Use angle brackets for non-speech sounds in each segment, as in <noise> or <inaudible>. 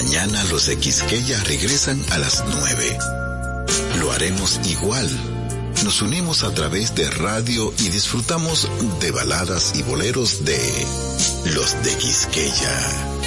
Mañana los de Quisqueya regresan a las 9. Lo haremos igual. Nos unimos a través de radio y disfrutamos de baladas y boleros de los de Quisqueya.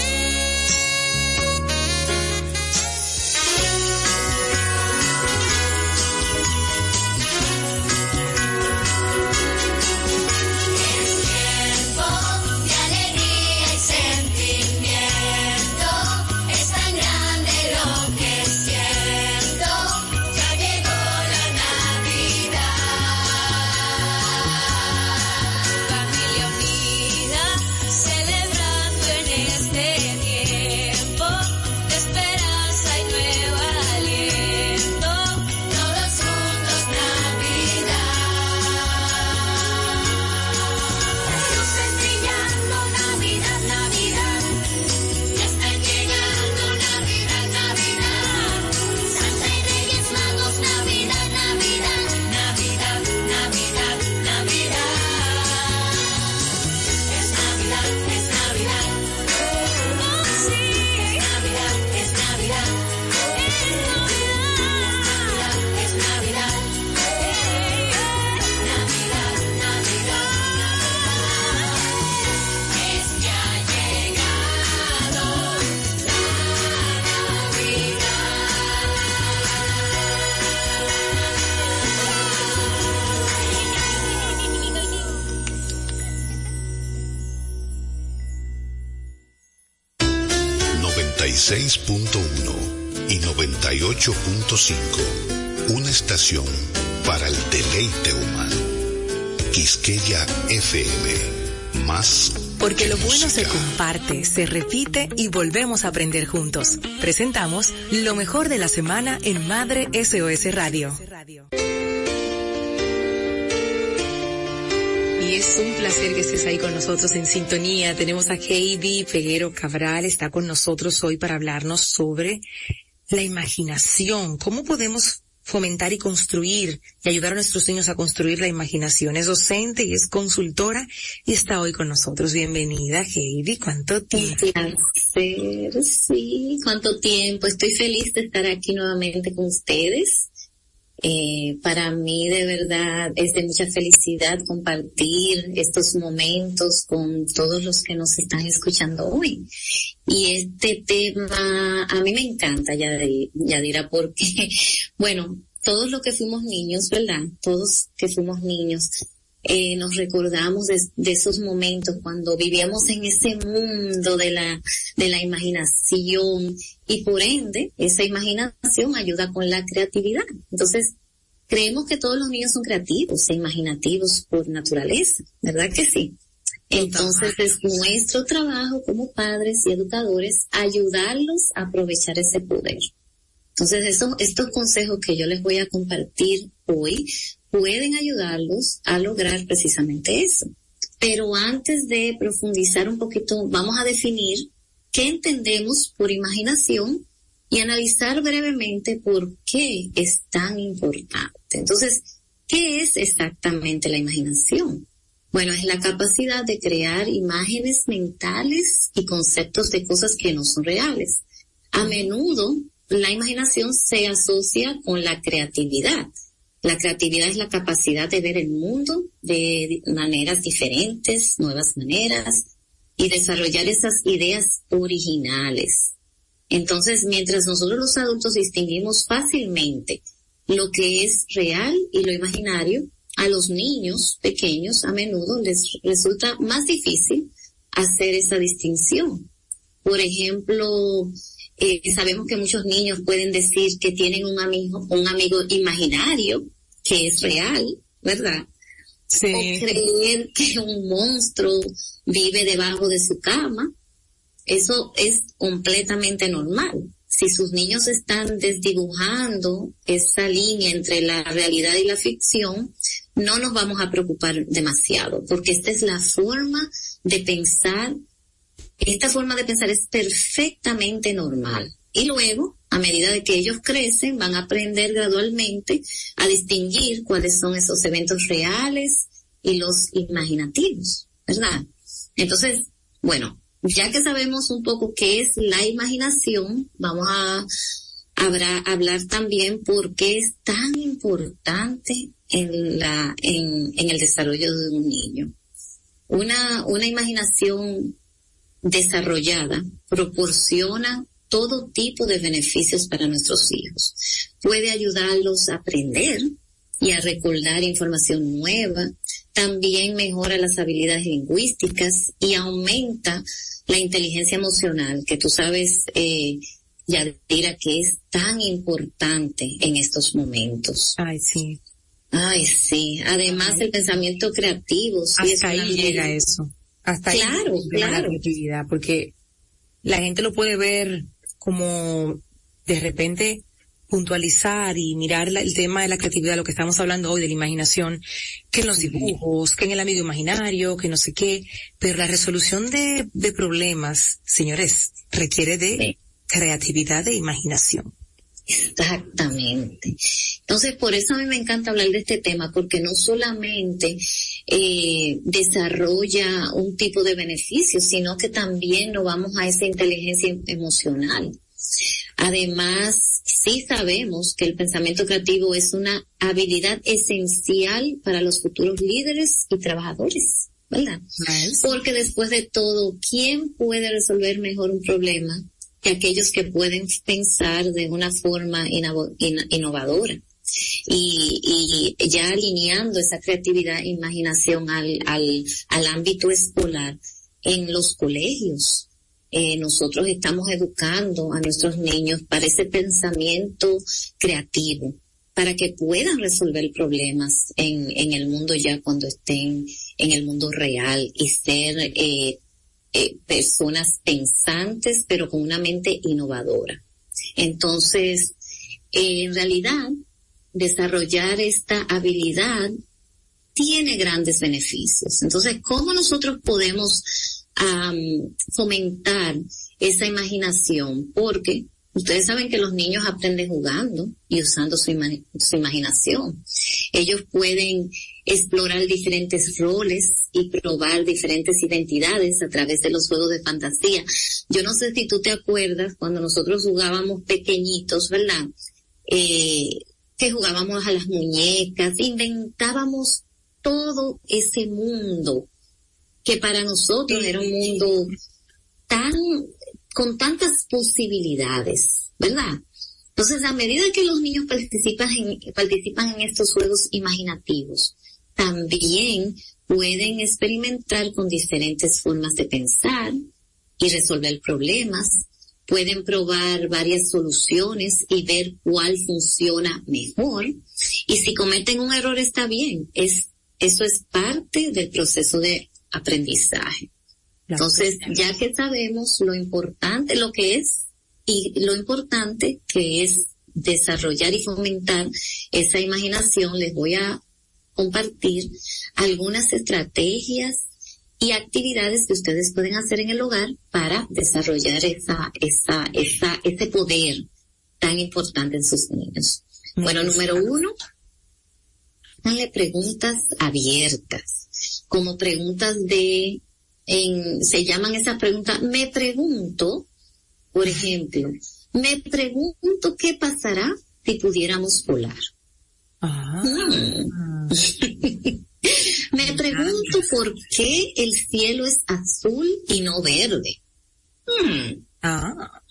98.5. Una estación para el deleite humano. Quisqueya FM. Más. Porque lo bueno se comparte, se repite y volvemos a aprender juntos. Presentamos lo mejor de la semana en Madre SOS Radio. es un placer que estés ahí con nosotros en sintonía. Tenemos a Heidi Peguero Cabral, está con nosotros hoy para hablarnos sobre la imaginación. ¿Cómo podemos fomentar y construir y ayudar a nuestros niños a construir la imaginación? Es docente y es consultora y está hoy con nosotros. Bienvenida, Heidi. ¿Cuánto tiempo? Placer, sí. ¿Cuánto tiempo? Estoy feliz de estar aquí nuevamente con ustedes. Eh, para mí de verdad es de mucha felicidad compartir estos momentos con todos los que nos están escuchando hoy. Y este tema a mí me encanta, Yadira, porque, <laughs> bueno, todos los que fuimos niños, ¿verdad? Todos que fuimos niños, eh, nos recordamos de, de, esos momentos cuando vivíamos en ese mundo de la, de la imaginación y por ende esa imaginación ayuda con la creatividad. Entonces, creemos que todos los niños son creativos e imaginativos por naturaleza, ¿verdad que sí? Entonces es nuestro trabajo como padres y educadores ayudarlos a aprovechar ese poder. Entonces eso, estos consejos que yo les voy a compartir hoy pueden ayudarlos a lograr precisamente eso. Pero antes de profundizar un poquito, vamos a definir qué entendemos por imaginación y analizar brevemente por qué es tan importante. Entonces, ¿qué es exactamente la imaginación? Bueno, es la capacidad de crear imágenes mentales y conceptos de cosas que no son reales. A menudo la imaginación se asocia con la creatividad. La creatividad es la capacidad de ver el mundo de maneras diferentes, nuevas maneras, y desarrollar esas ideas originales. Entonces, mientras nosotros los adultos distinguimos fácilmente lo que es real y lo imaginario, a los niños pequeños a menudo les resulta más difícil hacer esa distinción. Por ejemplo, eh, sabemos que muchos niños pueden decir que tienen un amigo, un amigo imaginario que es real, ¿verdad? O creer que un monstruo vive debajo de su cama. Eso es completamente normal. Si sus niños están desdibujando esa línea entre la realidad y la ficción, no nos vamos a preocupar demasiado, porque esta es la forma de pensar, esta forma de pensar es perfectamente normal. Y luego, a medida de que ellos crecen, van a aprender gradualmente a distinguir cuáles son esos eventos reales y los imaginativos, ¿verdad? Entonces, bueno, ya que sabemos un poco qué es la imaginación, vamos a hablar también por qué es tan importante en el desarrollo de un niño. Una imaginación desarrollada proporciona todo tipo de beneficios para nuestros hijos. Puede ayudarlos a aprender y a recordar información nueva. También mejora las habilidades lingüísticas y aumenta la inteligencia emocional, que tú sabes, eh, Yadira, que es tan importante en estos momentos. Ay, sí. Ay, sí. Además, el pensamiento creativo. Sí, Hasta ahí llega eso. Hasta claro, ahí claro. la creatividad, porque la gente lo puede ver como de repente puntualizar y mirar el tema de la creatividad, lo que estamos hablando hoy de la imaginación, que en los dibujos, que en el amigo imaginario, que no sé qué, pero la resolución de, de problemas, señores, requiere de creatividad e imaginación. Exactamente. Entonces, por eso a mí me encanta hablar de este tema, porque no solamente eh, desarrolla un tipo de beneficio, sino que también nos vamos a esa inteligencia emocional. Además, sí sabemos que el pensamiento creativo es una habilidad esencial para los futuros líderes y trabajadores, ¿verdad? Porque después de todo, ¿quién puede resolver mejor un problema que aquellos que pueden pensar de una forma innovadora. Y, ya alineando esa creatividad e imaginación al, ámbito escolar en los colegios. Eh, nosotros estamos educando a nuestros niños para ese pensamiento creativo, para que puedan resolver problemas en, el mundo ya cuando estén en el mundo real y ser eh, eh, personas pensantes, pero con una mente innovadora. Entonces, en realidad, desarrollar esta habilidad tiene grandes beneficios. Entonces, ¿cómo nosotros podemos fomentar esa imaginación? Porque Ustedes saben que los niños aprenden jugando y usando su, imaginación. Ellos pueden explorar diferentes roles y probar diferentes identidades a través de los juegos de fantasía. Yo no sé si tú te acuerdas cuando nosotros jugábamos pequeñitos, ¿verdad? Eh, que jugábamos a las muñecas, inventábamos todo ese mundo que para nosotros era un mundo tan con tantas posibilidades, ¿verdad? Entonces, a medida que los niños participan en, participan en estos juegos imaginativos, también pueden experimentar con diferentes formas de pensar y resolver problemas, pueden probar varias soluciones y ver cuál funciona mejor. Y si cometen un error está bien, es, eso es parte del proceso de aprendizaje. Entonces, ya que sabemos lo importante, lo que es y lo importante que es desarrollar y fomentar esa imaginación, les voy a compartir algunas estrategias y actividades que ustedes pueden hacer en el hogar para desarrollar esa, esa, esa, ese poder tan importante en sus niños. Bueno, número uno, hazle preguntas abiertas, como preguntas de se llaman esas preguntas, me pregunto, por ejemplo, me pregunto qué pasará si pudiéramos volar. Ah. Mm. <laughs> me pregunto por qué el cielo es azul y no verde. Mm. Ah.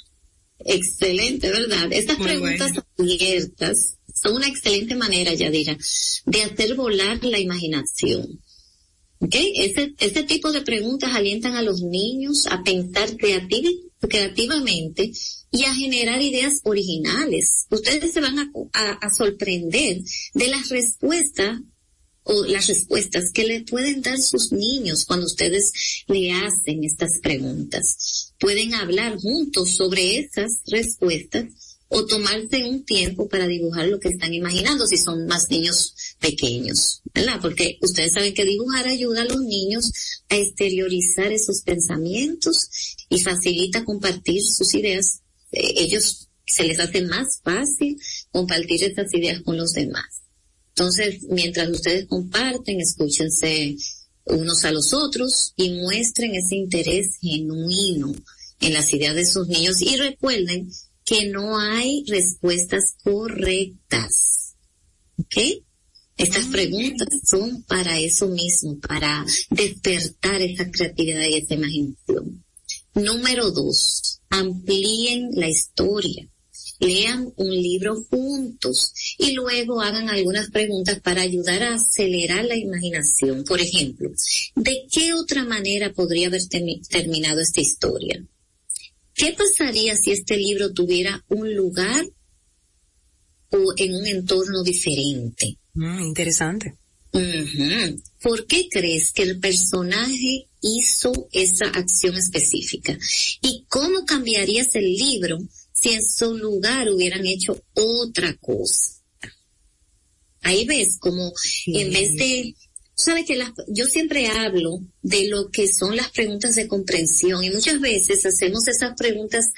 Excelente, ¿verdad? Estas preguntas abiertas son una excelente manera, Yadira, de hacer volar la imaginación. Okay, ese, ese tipo de preguntas alientan a los niños a pensar creativamente y a generar ideas originales. Ustedes se van a, a, sorprender de las respuestas o las respuestas que le pueden dar sus niños cuando ustedes le hacen estas preguntas. Pueden hablar juntos sobre esas respuestas o tomarse un tiempo para dibujar lo que están imaginando si son más niños pequeños, ¿verdad? Porque ustedes saben que dibujar ayuda a los niños a exteriorizar esos pensamientos y facilita compartir sus ideas. Eh, ellos se les hace más fácil compartir esas ideas con los demás. Entonces, mientras ustedes comparten, escúchense unos a los otros y muestren ese interés genuino en las ideas de sus niños y recuerden que no hay respuestas correctas. ¿Ok? Estas ah, preguntas son para eso mismo, para despertar esa creatividad y esa imaginación. Número dos, amplíen la historia. Lean un libro juntos y luego hagan algunas preguntas para ayudar a acelerar la imaginación. Por ejemplo, ¿de qué otra manera podría haber terminado esta historia? ¿Qué pasaría si este libro tuviera un lugar o en un entorno diferente? Mm, interesante. ¿Por qué crees que el personaje hizo esa acción específica? ¿Y cómo cambiarías el libro si en su lugar hubieran hecho otra cosa? Ahí ves como en vez de, sabes que yo siempre hablo de lo que son las preguntas de comprensión y muchas veces hacemos esas preguntas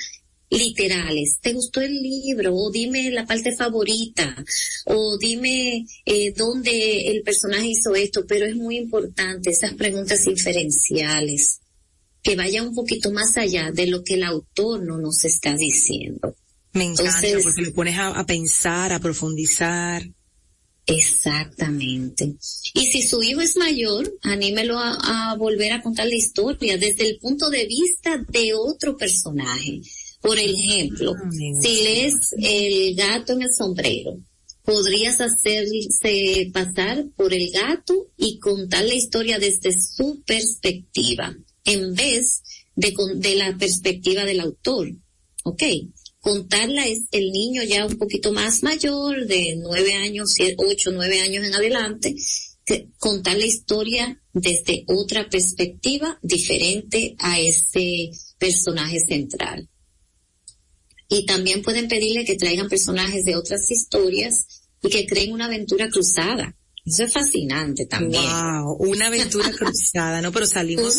literales. ¿Te gustó el libro? O dime la parte favorita. O dime eh, dónde el personaje hizo esto. Pero es muy importante esas preguntas inferenciales que vayan un poquito más allá de lo que el autor no nos está diciendo. Me encanta porque le pones a, pensar, a profundizar. Exactamente. Y si su hijo es mayor, anímelo a, a, volver a contar la historia desde el punto de vista de otro personaje. Por ejemplo, si lees El gato en el sombrero, podrías hacerse pasar por el gato y contar la historia desde su perspectiva, en vez de, de la perspectiva del autor. ¿Ok? Contarla es el niño ya un poquito más mayor, de nueve años, ocho, nueve años en adelante, contar la historia desde otra perspectiva diferente a ese personaje central. Y también pueden pedirle que traigan personajes de otras historias y que creen una aventura cruzada. Eso es fascinante también. Wow, una aventura <laughs> cruzada, ¿no? Pero salimos,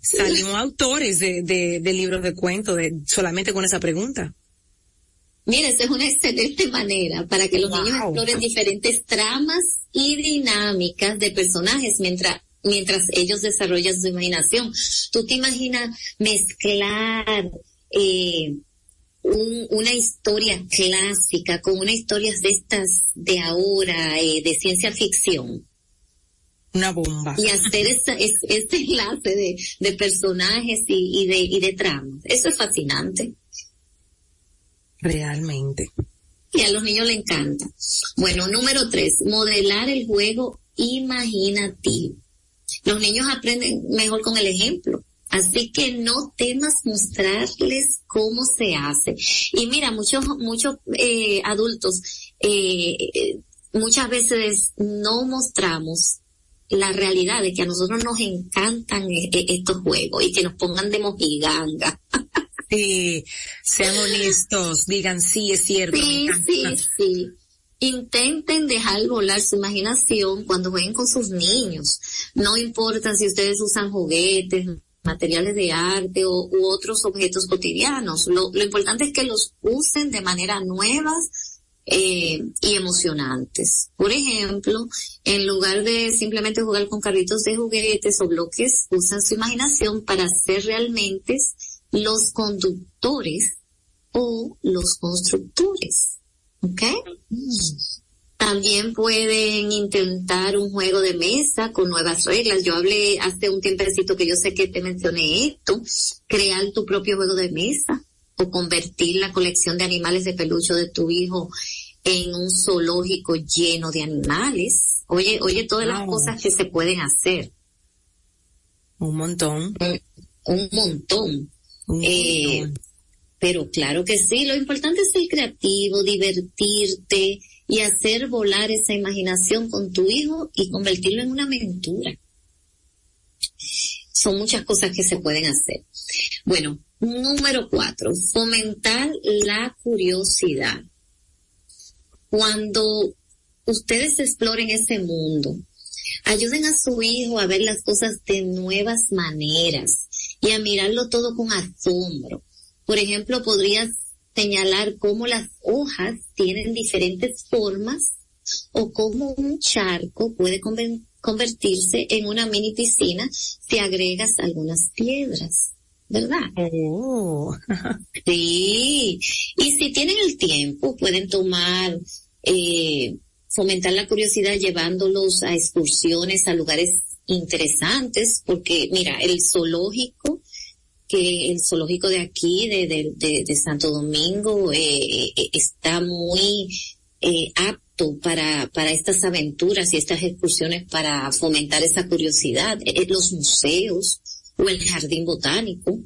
salimos autores de, de, libros de cuentos de, solamente con esa pregunta. Mira, esa es una excelente manera para que los niños exploren diferentes tramas y dinámicas de personajes mientras mientras ellos desarrollan su imaginación. Tú te imaginas mezclar eh, una historia clásica con una historia de estas de ahora, eh, de ciencia ficción. Una bomba. Y hacer este enlace de, de personajes y, y, de, y de tramas. Eso es fascinante. Realmente. Y a los niños le encanta. Bueno, número tres, modelar el juego imaginativo. Los niños aprenden mejor con el ejemplo. Así que no temas mostrarles cómo se hace. Y mira, muchos, muchos eh, adultos eh, muchas veces no mostramos la realidad de que a nosotros nos encantan eh, estos juegos y que nos pongan de mojiganga. <laughs> Sí, sean honestos, digan sí, es cierto. Sí, sí, sí. Intenten dejar volar su imaginación cuando jueguen con sus niños. No importa si ustedes usan juguetes, materiales de arte o, u otros objetos cotidianos. Lo, importante es que los usen de manera nuevas eh, y emocionantes. Por ejemplo, en lugar de simplemente jugar con carritos de juguetes o bloques, usan su imaginación para ser realmente los conductores o los constructores. ¿Ok? También pueden intentar un juego de mesa con nuevas reglas. Yo hablé hace un tiempecito que yo sé que te mencioné esto, crear tu propio juego de mesa o convertir la colección de animales de peluche de tu hijo en un zoológico lleno de animales. Oye, oye todas las cosas que se pueden hacer. Un montón. Un, montón. Eh, pero claro que sí, lo importante es ser creativo, divertirte, y hacer volar esa imaginación con tu hijo y convertirlo en una aventura. Son muchas cosas que se pueden hacer. Bueno, número cuatro, fomentar la curiosidad. Cuando ustedes exploren ese mundo, ayuden a su hijo a ver las cosas de nuevas maneras y a mirarlo todo con asombro. Por ejemplo, podrías señalar cómo las hojas tienen diferentes formas o cómo un charco puede convertirse en una mini piscina si agregas algunas piedras. ¿Verdad? Oh. <laughs> sí. Y si tienen el tiempo, pueden tomar, eh, fomentar la curiosidad llevándolos a excursiones a lugares interesantes, porque mira, el zoológico, que el zoológico de aquí, de, de, de, Santo Domingo, eh, eh, está muy eh, apto para, para estas aventuras y estas excursiones para fomentar esa curiosidad. Eh, los museos o el jardín botánico.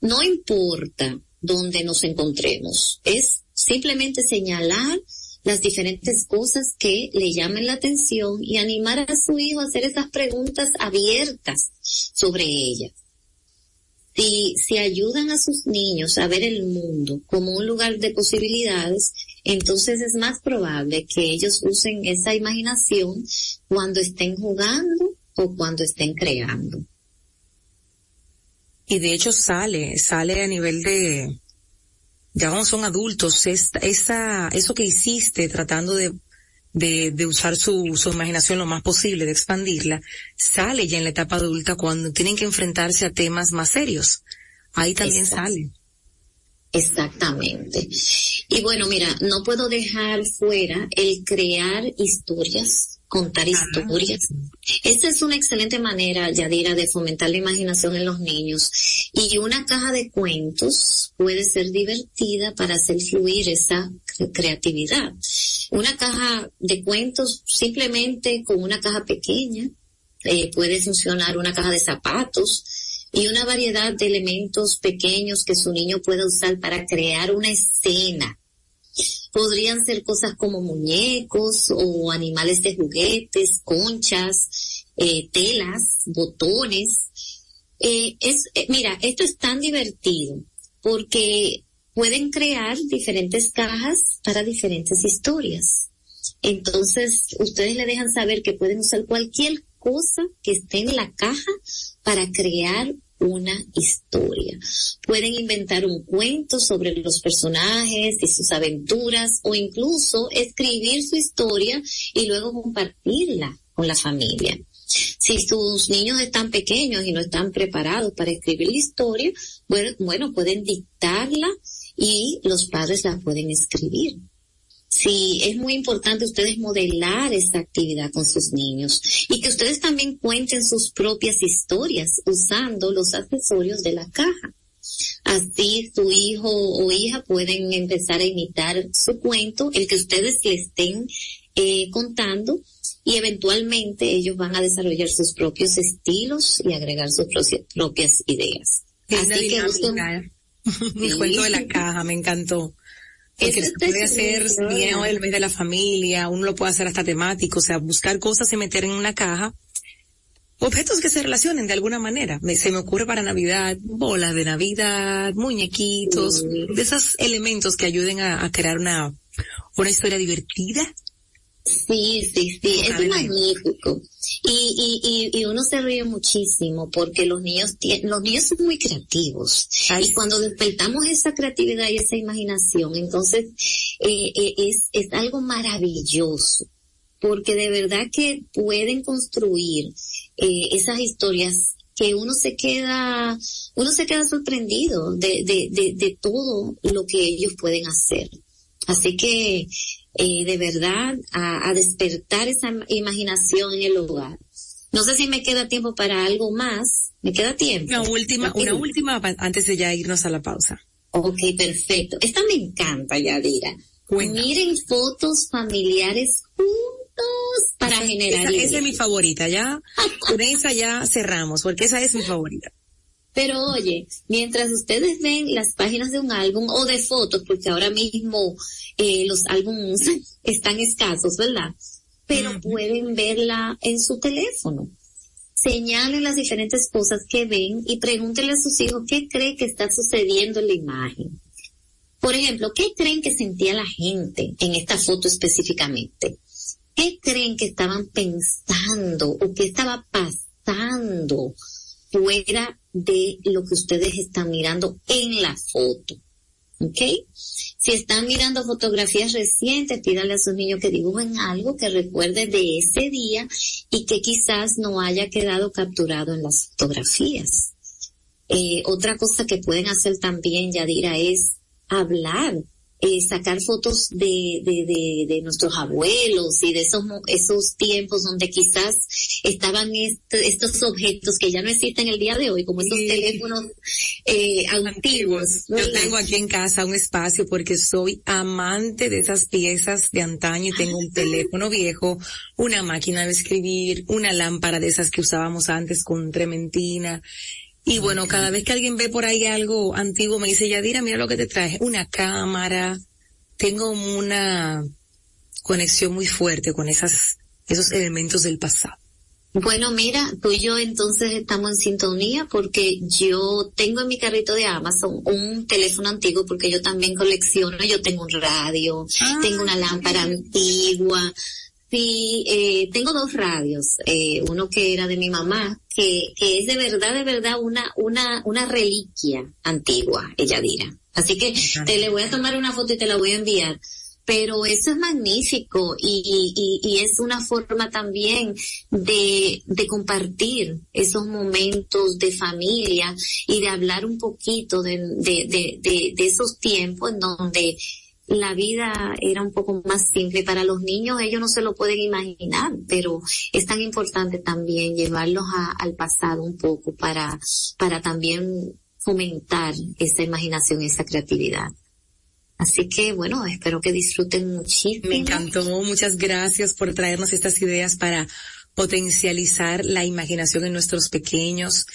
No importa dónde nos encontremos, es simplemente señalar las diferentes cosas que le llamen la atención y animar a su hijo a hacer esas preguntas abiertas sobre ellas. Si, si ayudan a sus niños a ver el mundo como un lugar de posibilidades, entonces es más probable que ellos usen esa imaginación cuando estén jugando o cuando estén creando. Y de hecho sale, sale a nivel de, ya cuando son adultos, esa, eso que hiciste tratando de, de, de usar su, su imaginación lo más posible, de expandirla, sale ya en la etapa adulta cuando tienen que enfrentarse a temas más serios. Ahí también sale. Exactamente. Y bueno, mira, no puedo dejar fuera el crear historias contar historias. Esa es una excelente manera, Yadira, de fomentar la imaginación en los niños. Y una caja de cuentos puede ser divertida para hacer fluir esa creatividad. Una caja de cuentos simplemente con una caja pequeña, eh, puede funcionar una caja de zapatos, y una variedad de elementos pequeños que su niño pueda usar para crear una escena Podrían ser cosas como muñecos o animales de juguetes, conchas, eh, telas, botones. Eh, es, mira, esto es tan divertido porque pueden crear diferentes cajas para diferentes historias. Entonces, ustedes le dejan saber que pueden usar cualquier cosa que esté en la caja para crear una historia. Pueden inventar un cuento sobre los personajes y sus aventuras o incluso escribir su historia y luego compartirla con la familia. Si sus niños están pequeños y no están preparados para escribir la historia, bueno, pueden dictarla y los padres la pueden escribir. Sí, es muy importante ustedes modelar esta actividad con sus niños y que ustedes también cuenten sus propias historias usando los accesorios de la caja. Así su hijo o hija pueden empezar a imitar su cuento, el que ustedes le estén eh, contando y eventualmente ellos van a desarrollar sus propios estilos y agregar sus propias ideas. Así que <laughs> Mi cuento de la caja, me encantó. Porque se puede hacer bien el mes de la familia, uno lo puede hacer hasta temático, o sea, buscar cosas y meter en una caja. Objetos que se relacionen de alguna manera. se me ocurre para Navidad, bolas de Navidad, muñequitos, de esos elementos que ayuden a, a crear una, una historia divertida Sí, sí, sí, es magnífico. Y, y, y, uno se ríe muchísimo porque los niños, los niños son muy creativos. y cuando despertamos esa creatividad y esa imaginación, entonces eh, eh, es, es algo maravilloso. Porque de verdad que pueden construir eh, esas historias que uno se queda, uno se queda sorprendido de, de, de, de todo lo que ellos pueden hacer. Así que eh, de verdad a, despertar esa imaginación en el hogar. No sé si me queda tiempo para algo más. ¿Me queda tiempo? Una última, una última antes de ya irnos a la pausa. Ok, perfecto. Esta me encanta, Yadira. Miren fotos familiares juntos para generar. Esa, esa, es mi favorita, ya. <laughs> Con esa ya cerramos, porque esa es mi favorita. Pero oye, mientras ustedes ven las páginas de un álbum o de fotos, porque ahora mismo eh, los álbumes <laughs> están escasos, ¿verdad? Pero pueden verla en su teléfono. Señalen las diferentes cosas que ven y pregúntenle a sus hijos qué cree que está sucediendo en la imagen. Por ejemplo, ¿qué creen que sentía la gente en esta foto específicamente? ¿Qué creen que estaban pensando o qué estaba pasando fuera de lo que ustedes están mirando en la foto. ¿ok? Si están mirando fotografías recientes, pídale a sus niños que dibujen algo que recuerde de ese día y que quizás no haya quedado capturado en las fotografías. Eh, otra cosa que pueden hacer también, Yadira, es hablar eh, sacar fotos de, de, de, de, nuestros abuelos y de esos, esos tiempos donde quizás estaban estos objetos que ya no existen el día de hoy, como esos teléfonos eh, antiguos. Yo tengo aquí en casa un espacio porque soy amante de esas piezas de antaño y tengo un ah. teléfono viejo, una máquina de escribir, una lámpara de esas que usábamos antes con trementina y bueno, cada vez que alguien ve por ahí algo antiguo, me dice, Yadira, mira lo que te traje, una cámara. Tengo una conexión muy fuerte con esas, esos elementos del pasado. Bueno, mira, tú y yo entonces estamos en sintonía porque yo tengo en mi carrito de Amazon un teléfono antiguo porque yo también colecciono, yo tengo un radio, ah, tengo una lámpara antigua, Sí, eh, tengo dos radios, eh, uno que era de mi mamá, que, que es de verdad, de verdad una, una, una reliquia antigua, ella dirá. Así que te le voy a tomar una foto y te la voy a enviar. Pero eso es magnífico y, y, y es una forma también de, de compartir esos momentos de familia y de hablar un poquito de, de, de, de, de esos tiempos en donde la vida era un poco más simple. Para los niños ellos no se lo pueden imaginar, pero es tan importante también llevarlos al pasado un poco para, para también fomentar esa imaginación, esa creatividad. Así que bueno, espero que disfruten muchísimo. Me encantó, muchas gracias por traernos estas ideas para potencializar la imaginación en nuestros pequeños.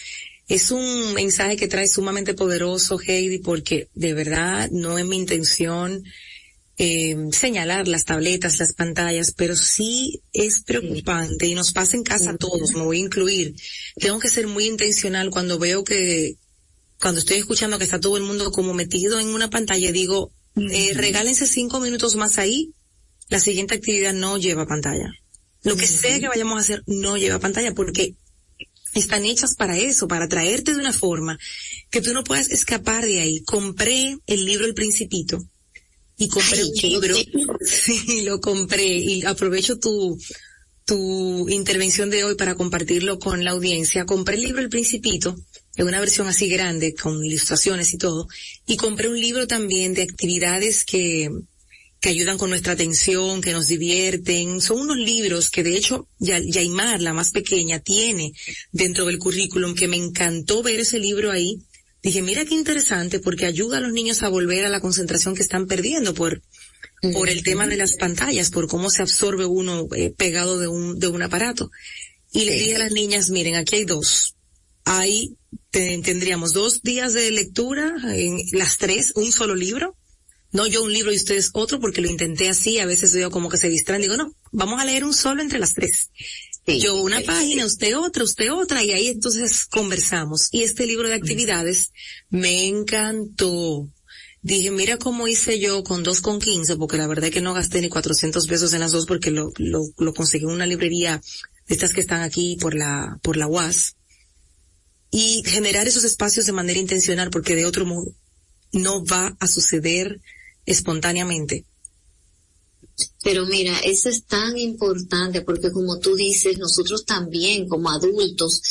Es un mensaje que trae sumamente poderoso, Heidi, porque de verdad no es mi intención eh, señalar las tabletas, las pantallas, pero sí es preocupante y nos pasa en casa a todos, me voy a incluir. Tengo que ser muy intencional cuando veo que, cuando estoy escuchando que está todo el mundo como metido en una pantalla, digo, eh, regálense cinco minutos más ahí, la siguiente actividad no lleva pantalla. Lo que sea que vayamos a hacer no lleva pantalla porque están hechas para eso, para traerte de una forma que tú no puedas escapar de ahí. Compré el libro El Principito y compré un libro, <laughs> sí, lo compré y aprovecho tu, tu intervención de hoy para compartirlo con la audiencia. Compré el libro El Principito, en una versión así grande, con ilustraciones y todo, y compré un libro también de actividades que, que ayudan con nuestra atención, que nos divierten. Son unos libros que de hecho Yaimar, la más pequeña, tiene dentro del currículum, que me encantó ver ese libro ahí. Dije, mira qué interesante, porque ayuda a los niños a volver a la concentración que están perdiendo por, por el tema de las pantallas, por cómo se absorbe uno eh, pegado de un, de un aparato. Y le dije a las niñas, miren, aquí hay dos. Hay, tendríamos dos días de lectura, en las tres, un solo libro, no yo un libro y ustedes otro porque lo intenté así, a veces veo como que se distraen, digo, no, vamos a leer un solo entre las tres. yo una página, usted otra, usted otra, y ahí entonces conversamos. Y este libro de actividades me encantó. Dije, mira cómo hice yo con dos con quince, porque la verdad es que no gasté ni 400 pesos en las dos porque lo, lo, lo conseguí en una librería de estas que están aquí por la, por la UAS. Y generar esos espacios de manera intencional porque de otro modo no va a suceder espontáneamente. Pero mira, eso es tan importante porque como tú dices, nosotros también como adultos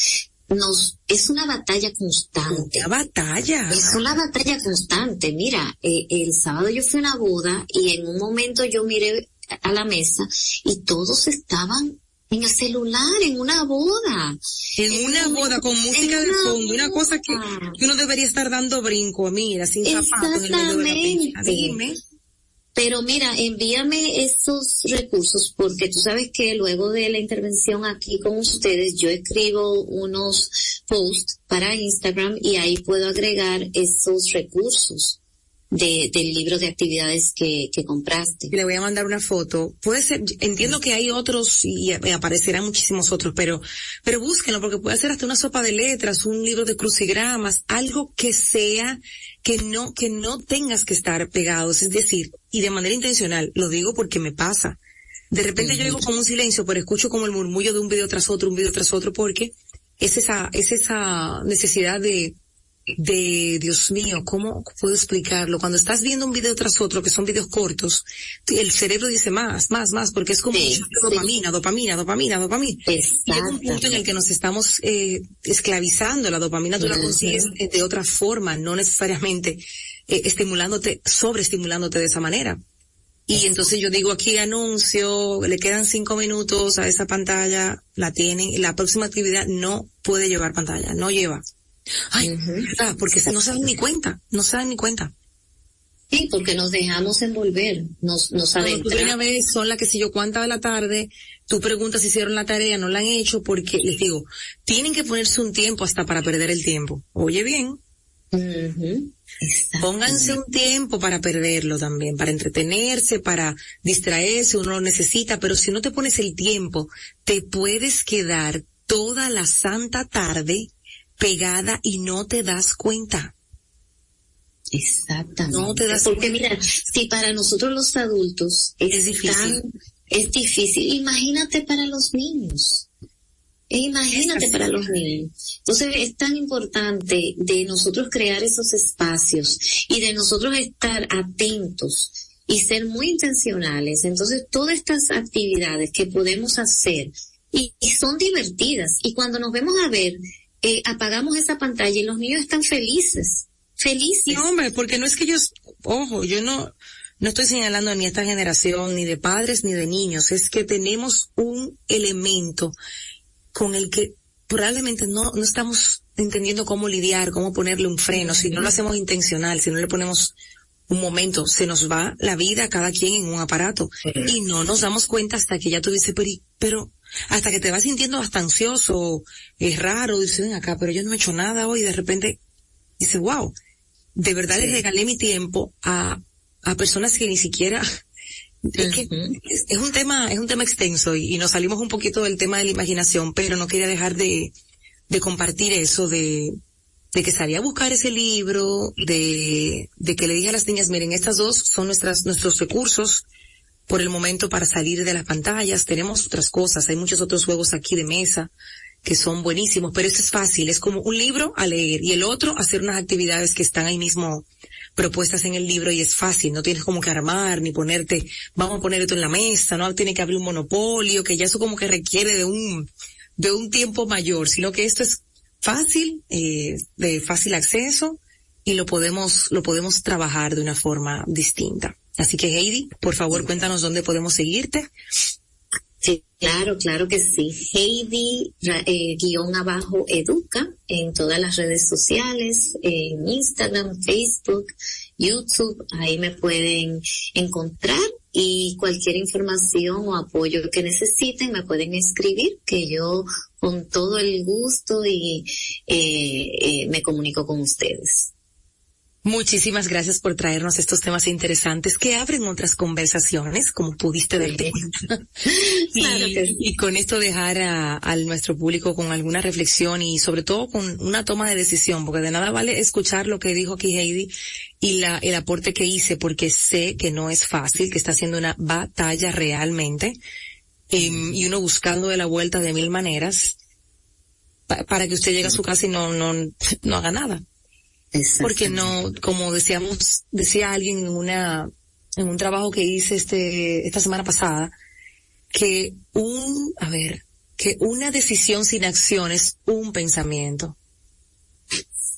nos es una batalla constante. Una batalla. Es una batalla constante. Mira, eh, el sábado yo fui a una boda y en un momento yo miré a la mesa y todos estaban en el celular, en una boda. En, una boda con música de fondo, una cosa que, uno debería estar dando brinco, mira, sin zapatos la Pero mira, envíame esos recursos porque tú sabes que luego de la intervención aquí con ustedes yo escribo unos posts para Instagram y ahí puedo agregar esos recursos de, del libro de actividades que, que compraste. Le voy a mandar una foto. Puede ser, entiendo que hay otros y aparecerán muchísimos otros, pero, pero búsquenlo porque puede ser hasta una sopa de letras, un libro de crucigramas, algo que sea, que no, que no tengas que estar pegados, es decir, y de manera intencional, lo digo porque me pasa. De repente yo digo como un silencio, pero escucho como el murmullo de un video tras otro, un video tras otro, porque es esa, es esa necesidad de, de, Dios mío, ¿cómo puedo explicarlo? Cuando estás viendo un video tras otro, que son videos cortos, el cerebro dice más, más, más, porque es como dopamina, dopamina, dopamina, dopamina. Y llega un punto en el que nos estamos eh, esclavizando. La dopamina tú la consigues de otra forma, no necesariamente eh, estimulándote, sobreestimulándote de esa manera. Y entonces yo digo aquí anuncio, le quedan cinco minutos a esa pantalla, la tienen, y la próxima actividad no puede llevar pantalla, no lleva. Ay, porque no se dan ni cuenta, no se dan ni cuenta. Sí, porque nos dejamos envolver, nos, nos adentramos. Una vez son las que si yo cuánta de la tarde, tú preguntas si hicieron la tarea, no la han hecho, porque les digo, tienen que ponerse un tiempo hasta para perder el tiempo. Oye bien. Pónganse un tiempo para perderlo también, para entretenerse, para distraerse, uno lo necesita, pero si no te pones el tiempo, te puedes quedar toda la santa tarde pegada y no te das cuenta. Exactamente. No te das Porque mira, si para nosotros los adultos es, difícil, es difícil, imagínate para los niños. E imagínate para los niños. Entonces es tan importante de nosotros crear esos espacios y de nosotros estar atentos y ser muy intencionales. Entonces todas estas actividades que podemos hacer y, son divertidas y cuando nos vemos a ver, eh, apagamos esa pantalla y los niños están felices, felices. No, hombre, porque no es que ellos, ojo, yo no, no estoy señalando ni a esta generación, ni de padres, ni de niños, es que tenemos un elemento con el que probablemente no, no estamos entendiendo cómo lidiar, cómo ponerle un freno, si no lo hacemos intencional, si no le ponemos un momento, se nos va la vida cada quien en un aparato y no nos damos cuenta hasta que ya tú dices, pero, pero hasta que te vas sintiendo hasta ansioso, es raro, dices, ven acá, pero yo no he hecho nada hoy y de repente dice, wow, de verdad le regalé mi tiempo a, a personas que ni siquiera <laughs> es, un tema, es un tema extenso y, nos salimos un poquito del tema de la imaginación, pero no quería dejar de, de compartir eso de, de que salí a buscar ese libro, de, de que le dije a las niñas, miren, estas dos son nuestras, nuestros recursos por el momento para salir de las pantallas. Tenemos otras cosas, hay muchos otros juegos aquí de mesa que son buenísimos, pero eso es fácil, es como un libro a leer y el otro hacer unas actividades que están ahí mismo propuestas en el libro y es fácil, no tienes como que armar ni ponerte, vamos a poner esto en la mesa, no tiene que abrir un monopolio, que ya eso como que requiere de un, de un tiempo mayor, sino que esto es fácil, eh, de fácil acceso y lo podemos, lo podemos trabajar de una forma distinta. Así que Heidi, por favor cuéntanos dónde podemos seguirte. Sí, claro, claro que sí. Heidi, eh, guion abajo, educa en todas las redes sociales, en Instagram, Facebook, YouTube, ahí me pueden encontrar y cualquier información o apoyo que necesiten me pueden escribir, que yo con todo el gusto y eh, eh, me comunico con ustedes. Muchísimas gracias por traernos estos temas interesantes que abren otras conversaciones, como pudiste ver. <laughs> y, con esto dejar a, nuestro público con alguna reflexión y sobre todo con una toma de decisión, porque de nada vale escuchar lo que dijo aquí Heidi y la, el aporte que hice, porque sé que no es fácil, que está haciendo una batalla realmente, em, y uno buscando de la vuelta de mil maneras para que usted llegue a su casa y no, no, no haga nada. Porque no, como decíamos, decía alguien en una, en un trabajo que hice este, esta semana pasada, que un, a ver, que una decisión sin acción es un pensamiento.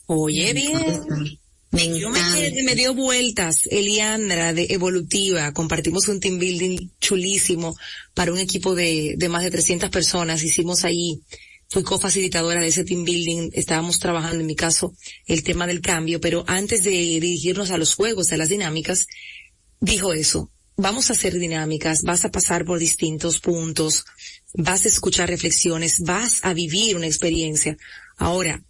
Oye bien. Me Yo me, me, dio vueltas, Eliandra de Evolutiva, compartimos un team building chulísimo para un equipo de, de más de 300 personas, hicimos ahí fui cofacilitadora de ese team building, estábamos trabajando en mi caso el tema del cambio, pero antes de dirigirnos a los juegos, a las dinámicas, dijo eso, vamos a hacer dinámicas, vas a pasar por distintos puntos, vas a escuchar reflexiones, vas a vivir una experiencia. Ahora,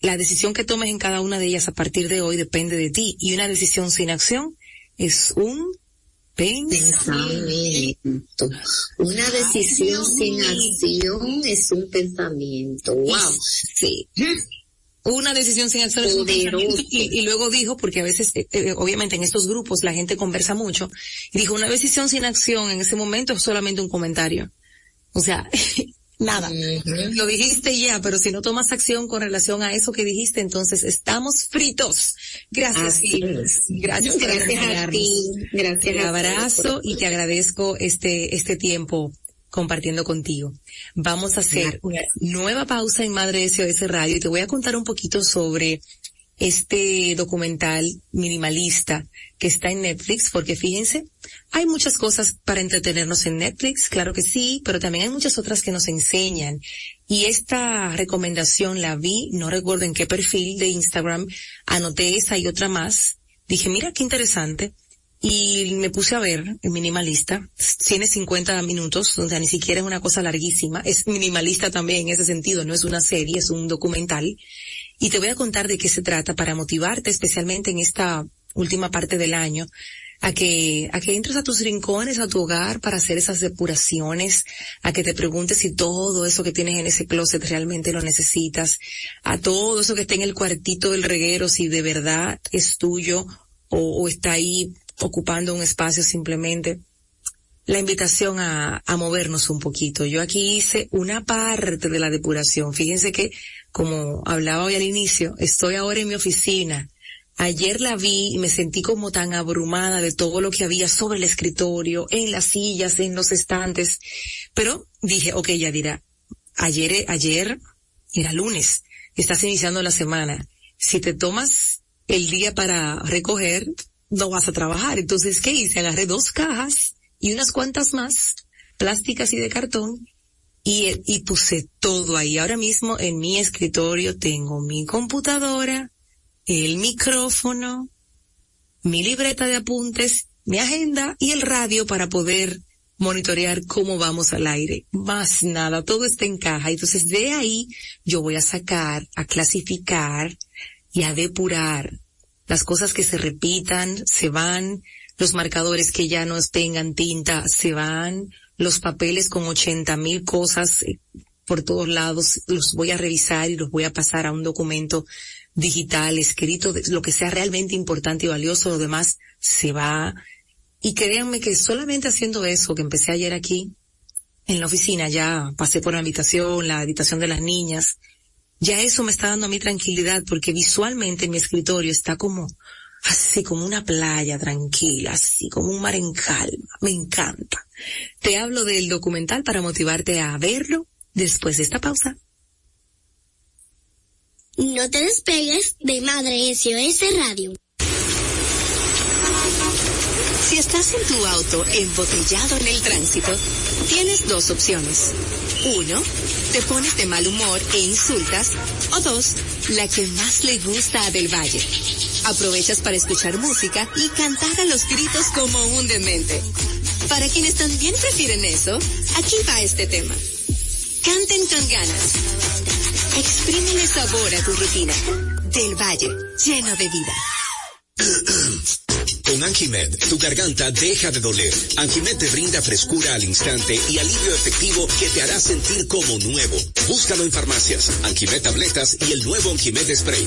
la decisión que tomes en cada una de ellas a partir de hoy depende de ti y una decisión sin acción es un Pensamiento. Una decisión sin acción es un pensamiento. Wow. Sí. Una decisión sin acción es un pensamiento. Y, luego dijo, porque a veces, eh, eh, obviamente en estos grupos la gente conversa mucho, y dijo, una decisión sin acción en ese momento es solamente un comentario. O sea, <laughs> nada. Lo dijiste ya, pero si no tomas acción con relación a eso que dijiste, entonces estamos fritos. Gracias. Gracias, gracias a ti. Gracias. Un abrazo y te agradezco este, este tiempo compartiendo contigo. Vamos a hacer una nueva pausa en Madre SOS Radio y te voy a contar un poquito sobre este documental minimalista que está en Netflix, porque fíjense, hay muchas cosas para entretenernos en Netflix, claro que sí, pero también hay muchas otras que nos enseñan. Y esta recomendación la vi, no recuerdo en qué perfil de Instagram, anoté esa y otra más. Dije, mira qué interesante. Y me puse a ver el minimalista. Tiene 50 minutos, o sea, ni siquiera es una cosa larguísima. Es minimalista también en ese sentido, no es una serie, es un documental y te voy a contar de qué se trata para motivarte especialmente en esta última parte del año a que, a que entres a tus rincones, a tu hogar para hacer esas depuraciones, a que te preguntes si todo eso que tienes en ese closet realmente lo necesitas, a todo eso que está en el cuartito del reguero, si de verdad es tuyo o, o está ahí ocupando un espacio simplemente la invitación a, a movernos un poquito. Yo aquí hice una parte de la depuración. Fíjense que, como hablaba hoy al inicio, estoy ahora en mi oficina. Ayer la vi y me sentí como tan abrumada de todo lo que había sobre el escritorio, en las sillas, en los estantes. Pero dije, ok, ya dirá, ayer, ayer era lunes, estás iniciando la semana. Si te tomas el día para recoger, no vas a trabajar. Entonces, ¿qué hice? Agarré dos cajas y unas cuantas más, plásticas y de cartón, y, puse todo ahí. Ahora mismo en mi escritorio tengo mi computadora, el micrófono, mi libreta de apuntes, mi agenda y el radio para poder monitorear cómo vamos al aire. Más nada, todo está en caja. Entonces de ahí yo voy a sacar, a clasificar y a depurar las cosas que se repitan, se van, los marcadores que ya no tengan tinta se van, los papeles con ochenta mil cosas eh, por todos lados, los voy a revisar y los voy a pasar a un documento digital, escrito, lo que sea realmente importante y valioso, lo demás se va. Y créanme que solamente haciendo eso, que empecé ayer aquí, en la oficina, ya pasé por la habitación, la habitación de las niñas, ya eso me está dando a tranquilidad porque visualmente mi escritorio está como así como una playa tranquila, así como un mar en calma. Me encanta. Te hablo del documental para motivarte a verlo después de esta pausa. No te despegues de Madre SOS Radio. Si estás en tu auto embotellado en el tránsito, tienes dos opciones. Uno, te pones de mal humor e insultas. O dos, la que más le gusta a Del Valle Aprovechas para escuchar música y cantar a los gritos como un demente. Para quienes también prefieren eso, aquí va este tema. Canten con ganas. Exprímele sabor a tu rutina. Del Valle, lleno de vida. <clears throat> Con Anjimed, tu garganta deja de doler. Anjimed te brinda frescura al instante y alivio efectivo que te hará sentir como nuevo. Búscalo en farmacias, Anjimed tabletas y el nuevo Anjimed spray.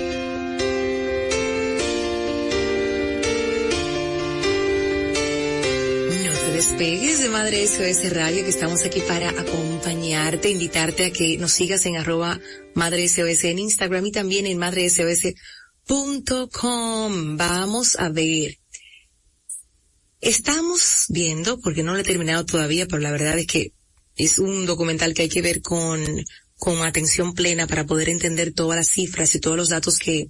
Despegues de Madre SOS Radio, que estamos aquí para acompañarte, invitarte a que nos sigas en arroba Madre SOS en Instagram y también en madresos.com. Vamos a ver. Estamos viendo, porque no lo he terminado todavía, pero la verdad es que es un documental que hay que ver con, con atención plena para poder entender todas las cifras y todos los datos que,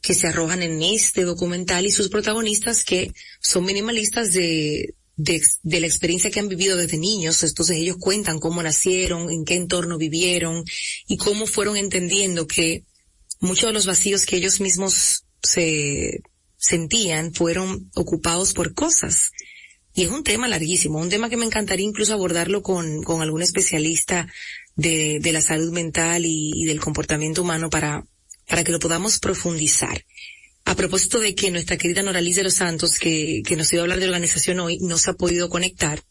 que se arrojan en este documental y sus protagonistas que son minimalistas de, de, la experiencia que han vivido desde niños, entonces ellos cuentan cómo nacieron, en qué entorno vivieron y cómo fueron entendiendo que muchos de los vacíos que ellos mismos se sentían fueron ocupados por cosas. Y es un tema larguísimo, un tema que me encantaría incluso abordarlo con, con algún especialista de, de la salud mental y, y, del comportamiento humano para, para que lo podamos profundizar. A propósito de que nuestra querida Noraliz de los Santos, que, que nos iba a hablar de organización hoy, no se ha podido conectar,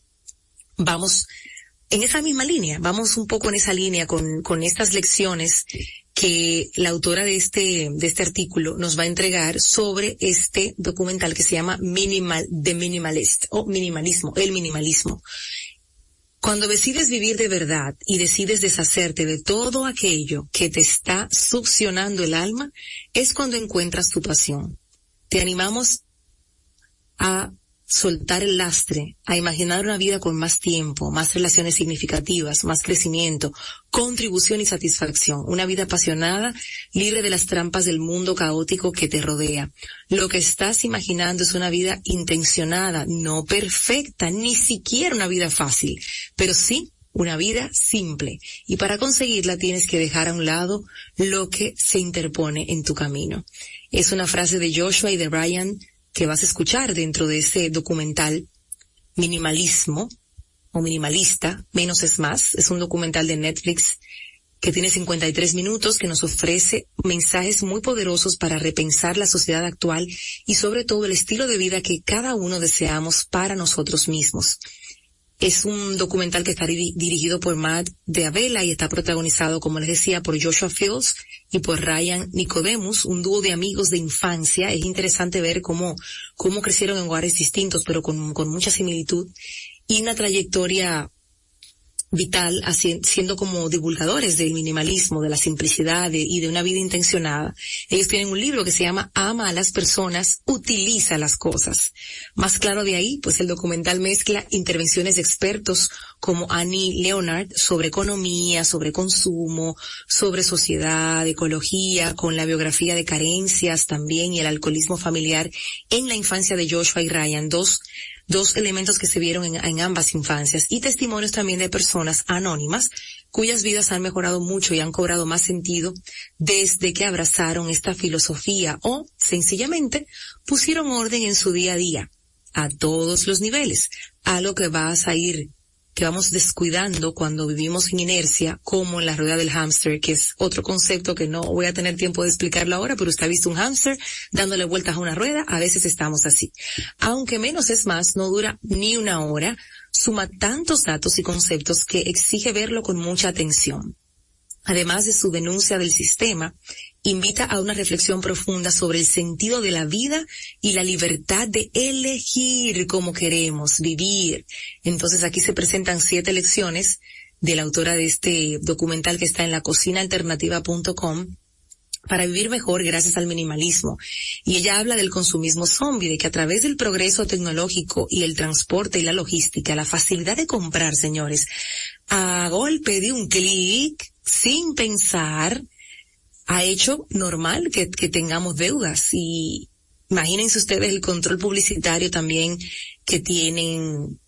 vamos en esa misma línea, vamos un poco en esa línea con, con estas lecciones que la autora de este, de este artículo nos va a entregar sobre este documental que se llama Minimal, The Minimalist, o minimalismo, el minimalismo. Cuando decides vivir de verdad y decides deshacerte de todo aquello que te está succionando el alma, es cuando encuentras tu pasión. Te animamos a soltar el lastre, a imaginar una vida con más tiempo, más relaciones significativas, más crecimiento, contribución y satisfacción, una vida apasionada, libre de las trampas del mundo caótico que te rodea. Lo que estás imaginando es una vida intencionada, no perfecta, ni siquiera una vida fácil, pero sí una vida simple. Y para conseguirla tienes que dejar a un lado lo que se interpone en tu camino. Es una frase de Joshua y de Brian que vas a escuchar dentro de ese documental, Minimalismo o Minimalista, Menos es Más. Es un documental de Netflix que tiene 53 minutos, que nos ofrece mensajes muy poderosos para repensar la sociedad actual y sobre todo el estilo de vida que cada uno deseamos para nosotros mismos. Es un documental que está dirigido por Matt de Avela y está protagonizado, como les decía, por Joshua Fields y por Ryan Nicodemus, un dúo de amigos de infancia. Es interesante ver cómo, cómo crecieron en lugares distintos, pero con, con mucha similitud y una trayectoria vital siendo como divulgadores del minimalismo, de la simplicidad y de una vida intencionada. Ellos tienen un libro que se llama Ama a las personas, utiliza las cosas. Más claro de ahí, pues el documental mezcla intervenciones de expertos como Annie Leonard sobre economía, sobre consumo, sobre sociedad, ecología, con la biografía de carencias también y el alcoholismo familiar en la infancia de Joshua y Ryan, dos dos elementos que se vieron en, ambas infancias y testimonios también de personas anónimas cuyas vidas han mejorado mucho y han cobrado más sentido desde que abrazaron esta filosofía o sencillamente pusieron orden en su día a día a todos los niveles, algo que vas a ir que vamos descuidando cuando vivimos en inercia, como en la rueda del hámster, que es otro concepto que no voy a tener tiempo de explicarlo ahora, pero usted ha visto un hámster dándole vueltas a una rueda, a veces estamos así. Aunque menos es más, no dura ni una hora, suma tantos datos y conceptos que exige verlo con mucha atención. Además de su denuncia del sistema, invita a una reflexión profunda sobre el sentido de la vida y la libertad de elegir cómo queremos vivir. Entonces aquí se presentan siete lecciones de la autora de este documental que está en la cocinaalternativa.com para vivir mejor gracias al minimalismo. Y ella habla del consumismo zombie, de que a través del progreso tecnológico y el transporte y la logística, la facilidad de comprar, señores, a golpe de un clic, sin pensar, ha hecho normal que, tengamos deudas y imagínense ustedes el control publicitario también que tienen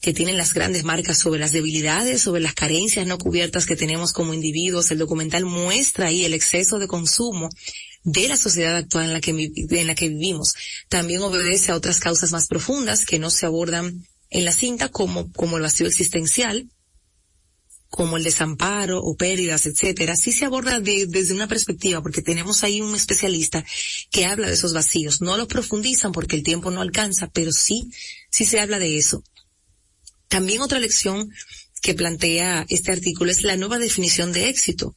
que tienen las grandes marcas sobre las debilidades, sobre las carencias no cubiertas que tenemos como individuos. El documental muestra ahí el exceso de consumo de la sociedad actual en la que, en la que vivimos. También obedece a otras causas más profundas que no se abordan en la cinta como, como el vacío existencial, como el desamparo o pérdidas, etcétera, sí se aborda desde una perspectiva, porque tenemos ahí un especialista que habla de esos vacíos. No lo profundizan porque el tiempo no alcanza, pero sí, sí se habla de eso. También otra lección que plantea este artículo es la nueva definición de éxito,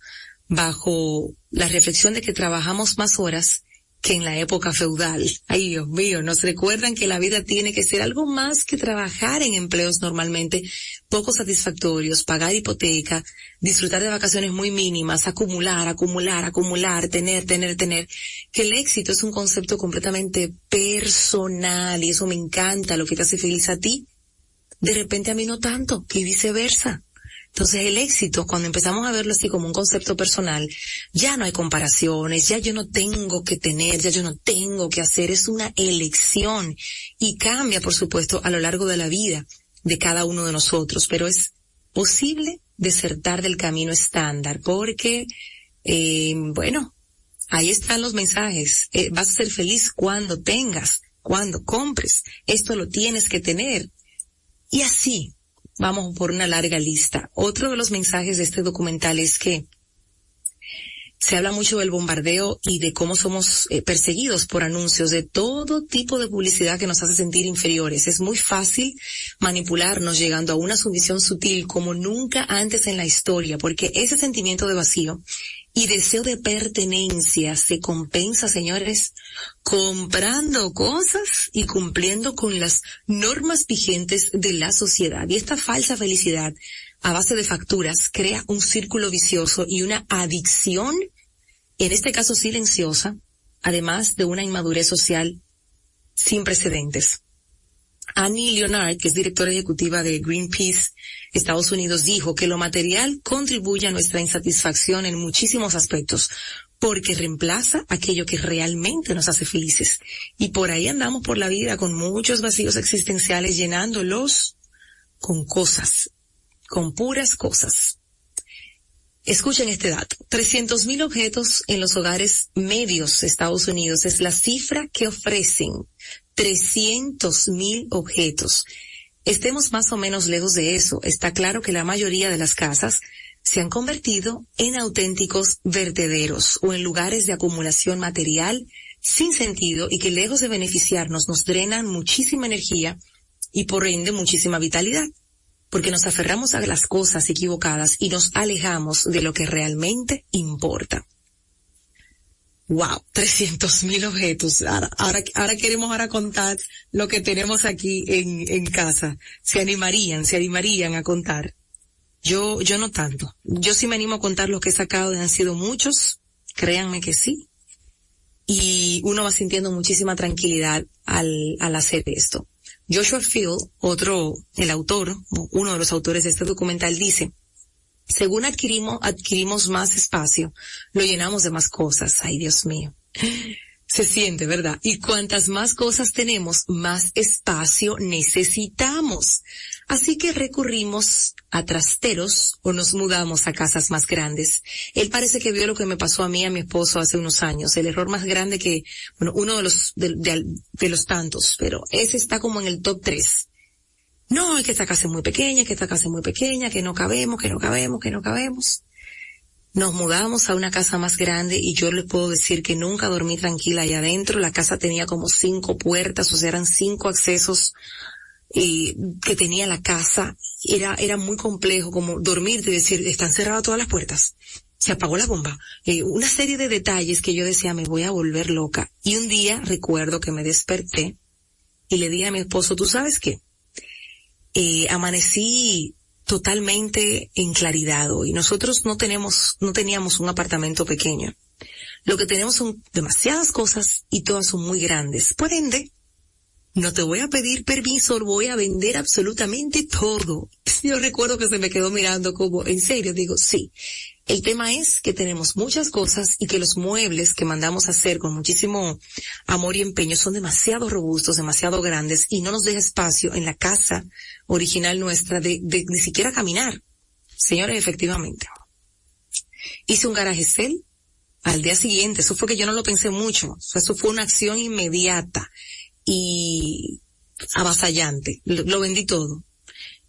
bajo la reflexión de que trabajamos más horas que en la época feudal. Ay, Dios mío, nos recuerdan que la vida tiene que ser algo más que trabajar en empleos normalmente poco satisfactorios, pagar hipoteca, disfrutar de vacaciones muy mínimas, acumular, acumular, acumular, tener, tener, tener, que el éxito es un concepto completamente personal y eso me encanta, lo que te hace feliz a ti, de repente a mí no tanto, y viceversa. Entonces el éxito, cuando empezamos a verlo así como un concepto personal, ya no hay comparaciones, ya yo no tengo que tener, ya yo no tengo que hacer, es una elección. Y cambia, por supuesto, a lo largo de la vida de cada uno de nosotros, pero es posible desertar del camino estándar porque, eh, bueno, ahí están los mensajes, eh, vas a ser feliz cuando tengas, cuando compres, esto lo tienes que tener. Y así, vamos por una larga lista. Otro de los mensajes de este documental es que se habla mucho del bombardeo y de cómo somos eh, perseguidos por anuncios de todo tipo de publicidad que nos hace sentir inferiores. Es muy fácil manipularnos llegando a una sumisión sutil como nunca antes en la historia, porque ese sentimiento de vacío y deseo de pertenencia se compensa, señores, comprando cosas y cumpliendo con las normas vigentes de la sociedad. Y esta falsa felicidad a base de facturas crea un círculo vicioso y una adicción, en este caso silenciosa, además de una inmadurez social sin precedentes. Annie Leonard, que es directora ejecutiva de Greenpeace Estados Unidos, dijo que lo material contribuye a nuestra insatisfacción en muchísimos aspectos, porque reemplaza aquello que realmente nos hace felices. Y por ahí andamos por la vida con muchos vacíos existenciales llenándolos con cosas, con puras cosas. Escuchen este dato. 300.000 objetos en los hogares medios de Estados Unidos es la cifra que ofrecen 300.000 objetos. Estemos más o menos lejos de eso. Está claro que la mayoría de las casas se han convertido en auténticos vertederos o en lugares de acumulación material sin sentido y que lejos de beneficiarnos nos drenan muchísima energía y por ende muchísima vitalidad porque nos aferramos a las cosas equivocadas y nos alejamos de lo que realmente importa. Wow, 300 mil objetos. Ahora, ahora, queremos ahora contar lo que tenemos aquí en, en casa. Se animarían, se animarían a contar. Yo, yo no tanto. Yo sí me animo a contar lo que he sacado, han sido muchos. Créanme que sí. Y uno va sintiendo muchísima tranquilidad al, al hacer esto. Joshua Field, otro, el autor, uno de los autores de este documental dice, según adquirimos, adquirimos más espacio, lo llenamos de más cosas. Ay, Dios mío. Se siente, ¿verdad? Y cuantas más cosas tenemos, más espacio necesitamos. Así que recurrimos a trasteros o nos mudamos a casas más grandes. Él parece que vio lo que me pasó a mí a mi esposo hace unos años. El error más grande que, bueno, uno de los, de, los tantos, pero ese está como en el top tres. No, es que esta casa es muy pequeña, que esta casa es muy pequeña, que no cabemos, que no cabemos, que no cabemos. Nos mudamos a una casa más grande y yo les puedo decir que nunca dormí tranquila ahí adentro. La casa tenía como cinco puertas, o sea, eran cinco accesos que tenía la casa. Era, era muy complejo como dormir y decir, están cerradas todas las puertas. Se apagó la bomba. Eh, una serie de detalles que yo decía, me voy a volver loca. Y un día recuerdo que me desperté y le dije a mi esposo, ¿tú sabes qué? Eh, amanecí totalmente en claridad hoy. Nosotros no tenemos, no teníamos un apartamento pequeño. Lo que tenemos son demasiadas cosas y todas son muy grandes. Por ende, no te voy a pedir permiso, voy a vender absolutamente todo. <laughs> Yo recuerdo que se me quedó mirando como, en serio, digo, sí. El tema es que tenemos muchas cosas y que los muebles que mandamos a hacer con muchísimo amor y empeño son demasiado robustos, demasiado grandes y no nos deja espacio en la casa original nuestra de, de ni siquiera caminar. Señores, efectivamente. Hice un garaje cel al día siguiente. Eso fue que yo no lo pensé mucho. Eso fue una acción inmediata y avasallante. Lo, vendí todo.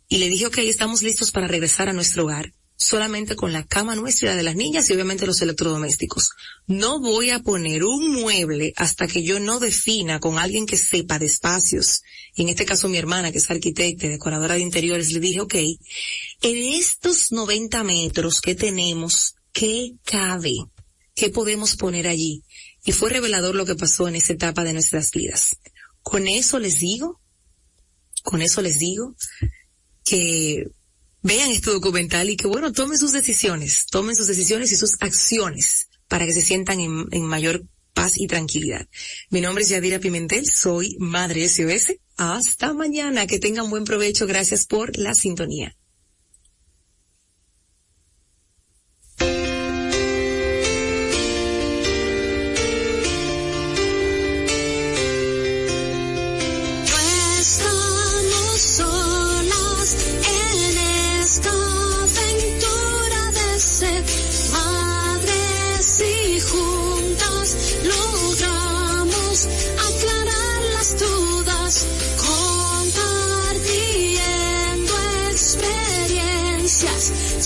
Y le dije, ok, estamos listos para regresar a nuestro hogar solamente con la cama nuestra de las niñas y obviamente los electrodomésticos. No voy a poner un mueble hasta que yo no defina con alguien que sepa de espacios. en este caso mi hermana, que es arquitecta y decoradora de interiores, le dije, ok, en estos 90 metros que tenemos, ¿qué cabe? ¿Qué podemos poner allí? Y fue revelador lo que pasó en esa etapa de nuestras vidas. Con eso les digo, con eso les digo que vean este documental y que bueno, tomen sus decisiones, tomen sus decisiones y sus acciones para que se sientan en, en mayor paz y tranquilidad. Mi nombre es Yadira Pimentel, soy Madre SOS. Hasta mañana, que tengan buen provecho, gracias por la sintonía.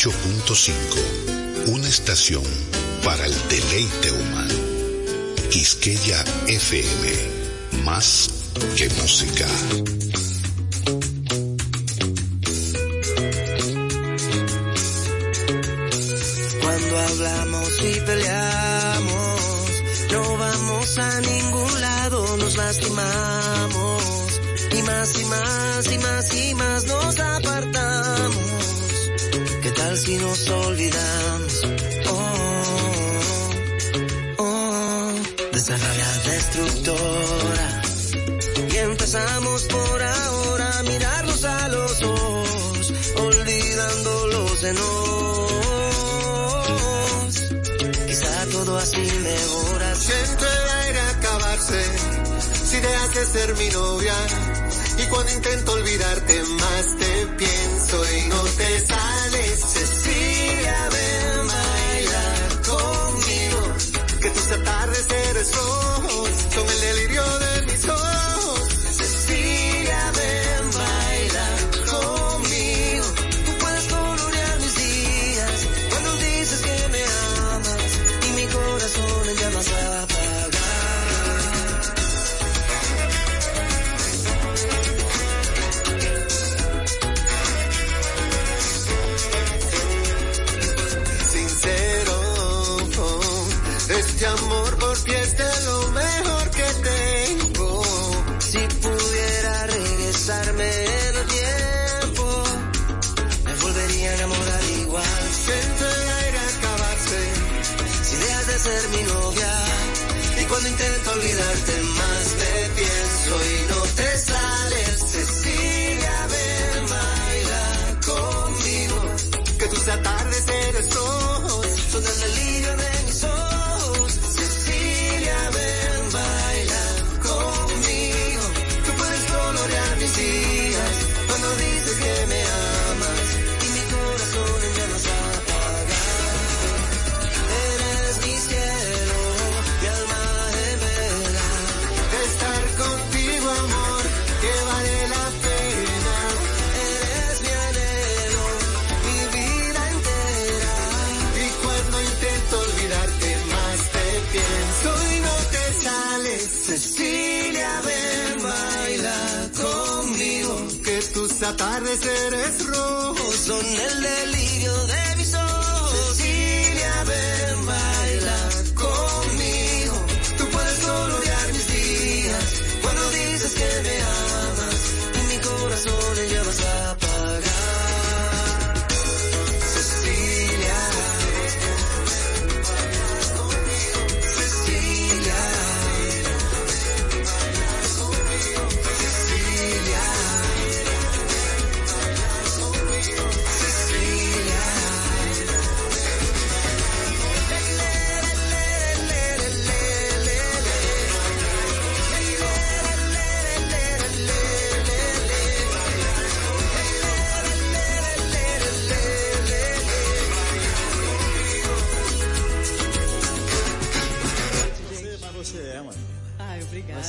98.5. Una estación para el deleite humano. Quisqueya FM. Más que música. Cuando hablamos y peleamos, no vamos a ningún lado, nos lastimamos. Y más y más y más y más nos apartamos. ¿Qué tal si nos olvidamos? Oh, oh, rabia destructora. Y empezamos por ahora a mirarnos a los ojos, olvidando los enojos. Quizá todo así mejora. Siento el aire acabarse si dejas de ser mi novia. Cuando intento olvidarte más te pienso y no te sales. Cecilia, ven bailar conmigo. Que tus atardeceres rojos son el delirio de mis ojos. Y cuando intento olvidarte más te pienso y no te sales. Cecilia, ven baila conmigo. Que tus atardeceres rojos son el delirio de Tus atardeceres rojos Son el delirio de mis ojos. Cecilia, ven, baila conmigo. Tú puedes colorear mis días Cuando dices que me amas y mi corazón en llamas apagar. Cecilia.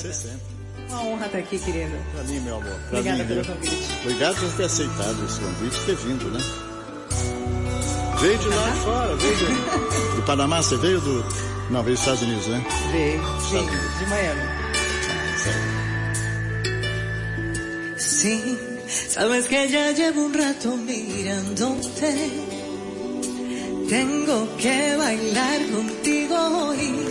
Você sempre. Uma honra estar aqui, querido. Pra mim, meu amor. Pra Obrigada mim, pelo viu? convite. Obrigado por ter aceitado esse convite e ter vindo, né? Veio de lá de fora, veio do, <laughs> do Panamá, você veio do. Não, veio dos Estados Unidos, né? Veio, Unidos. de Miami. Sí, sabes que ya llevo un rato mirándote tengo que bailar contigo hoy.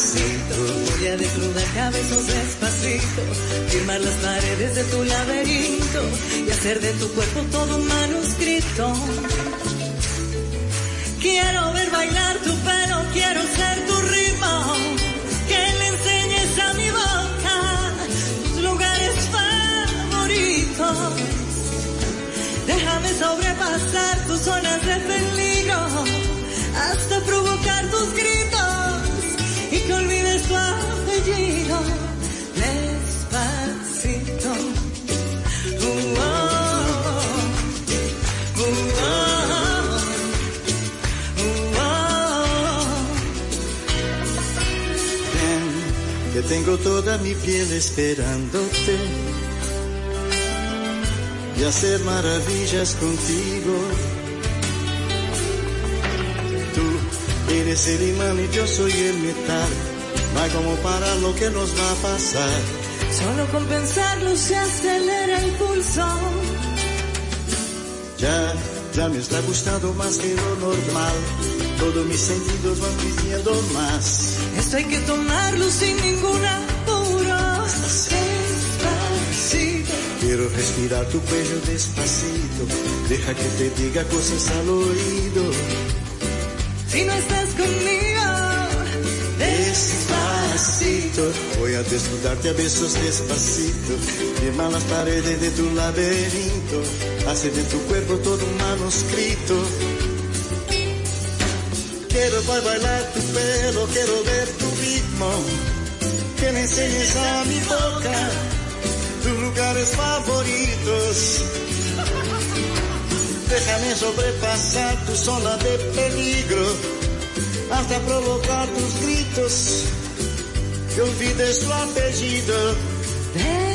voy a desnudar cabezos despacito, firmar las paredes de tu laberinto y hacer de tu cuerpo todo un manuscrito. Quiero ver bailar tu pelo, quiero ser tu ritmo, que le enseñes a mi boca tus lugares favoritos. Déjame sobrepasar tus zonas de peligro hasta provocar tus gritos tu apellido despacito. Oh, oh, que tengo toda mi piel esperándote y hacer maravillas contigo. Tú eres el imán y yo soy el metal. No hay como parar lo que nos va a pasar. Solo con pensarlo se acelera el pulso. Ya, ya me está gustando más que lo normal. Todos mis sentidos van pidiendo más. Esto hay que tomarlo sin ningún apuro. Despacito. Quiero respirar tu cuello despacito. Deja que te diga cosas al oído. Si no estás conmigo, Voy a desnudarte a besos despacito. Firma las paredes de tu laberinto. Hace de tu cuerpo todo un manuscrito. Quiero ba- bailar tu pelo, quiero ver tu ritmo. Que me enseñes a mi boca tus lugares favoritos. Déjame sobrepasar tu zona de peligro hasta provocar tus gritos. Que olvides tu apellido. despacito.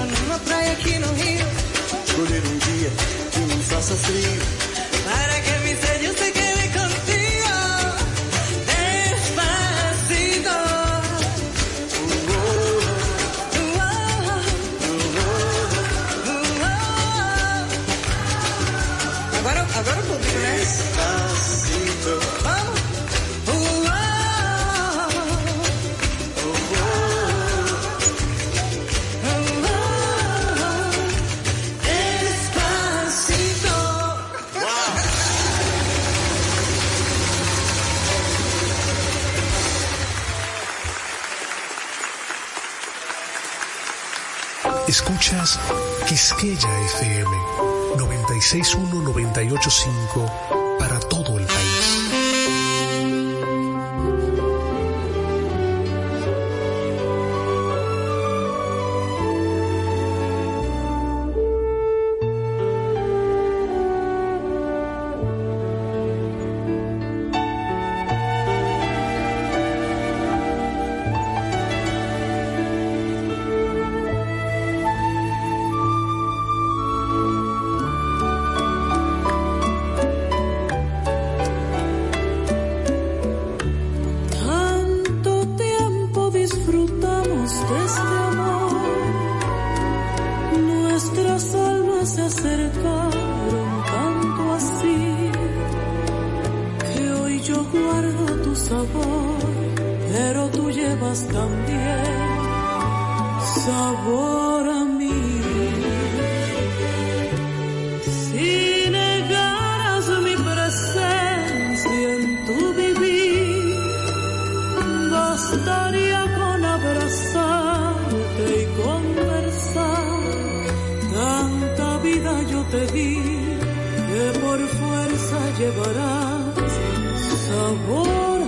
Vamos a hacerlo en una playa aquí en Rio. Escolher um dia que não faça frio. 961-985 yo te di que por fuerza llevarás sabor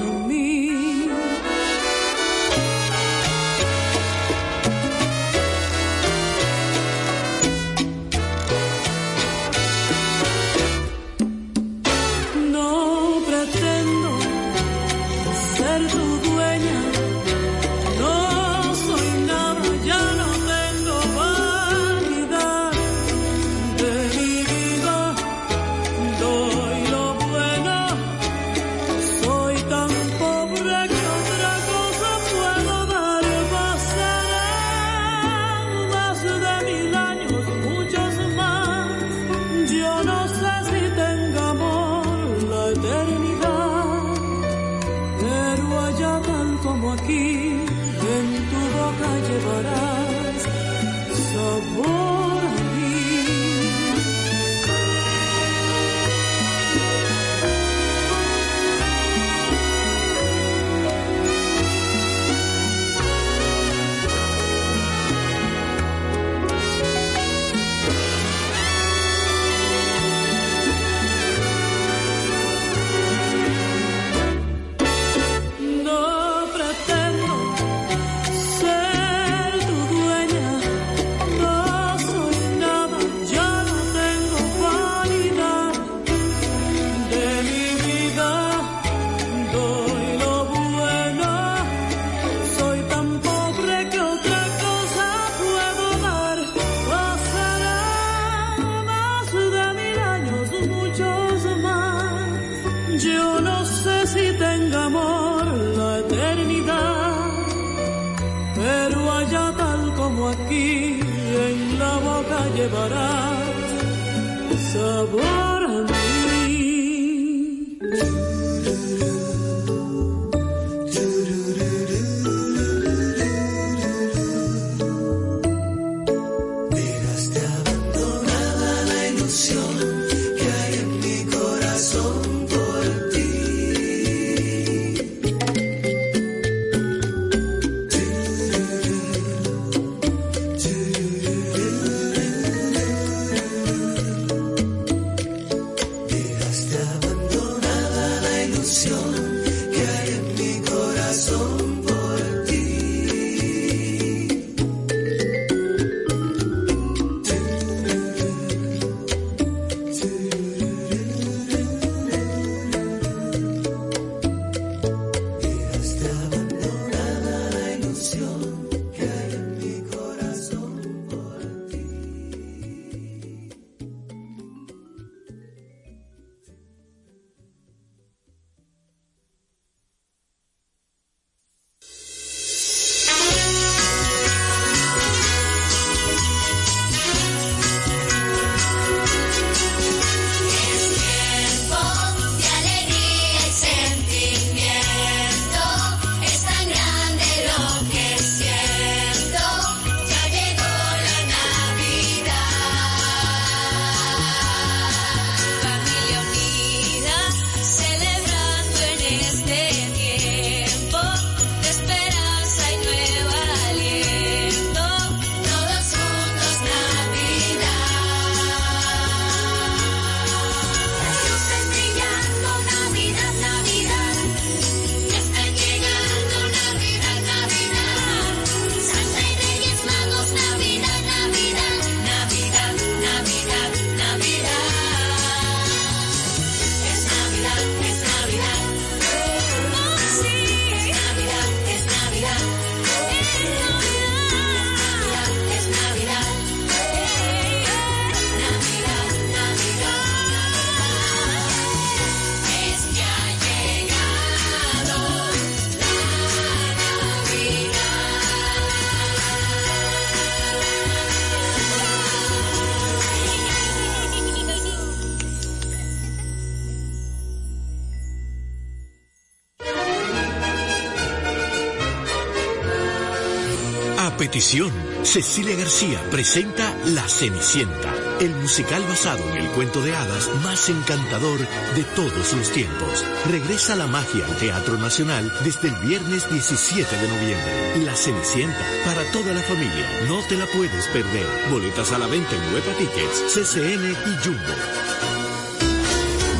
Cecilia García presenta La Cenicienta, el musical basado en el cuento de hadas más encantador de todos los tiempos. Regresa la magia al Teatro Nacional desde el viernes 17 de noviembre. La Cenicienta, para toda la familia, no te la puedes perder. Boletas a la venta en Huepa Tickets, CCN y Jumbo.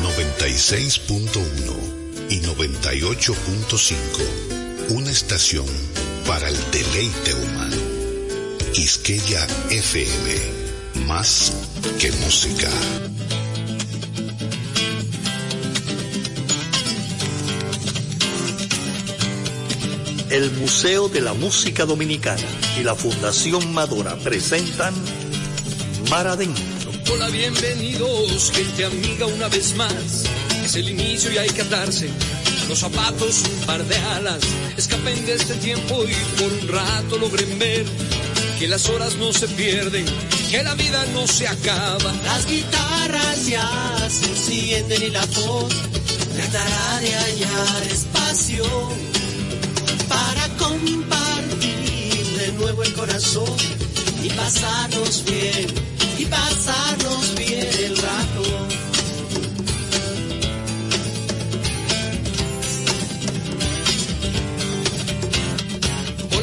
96.1 y 98.5. Una estación para el deleite humano. Quisqueya FM. Más que música. El Museo de la Música Dominicana y la Fundación Madora presentan Mar Adentro. Hola, bienvenidos, gente amiga, una vez más. Es el inicio y hay que atarse los zapatos, un par de alas. Escapen de este tiempo y por un rato logren ver que las horas no se pierden, que la vida no se acaba. Las guitarras ya se encienden y la voz tratará de hallar espacio para compartir de nuevo el corazón y pasarnos bien, y pasarnos bien el rato.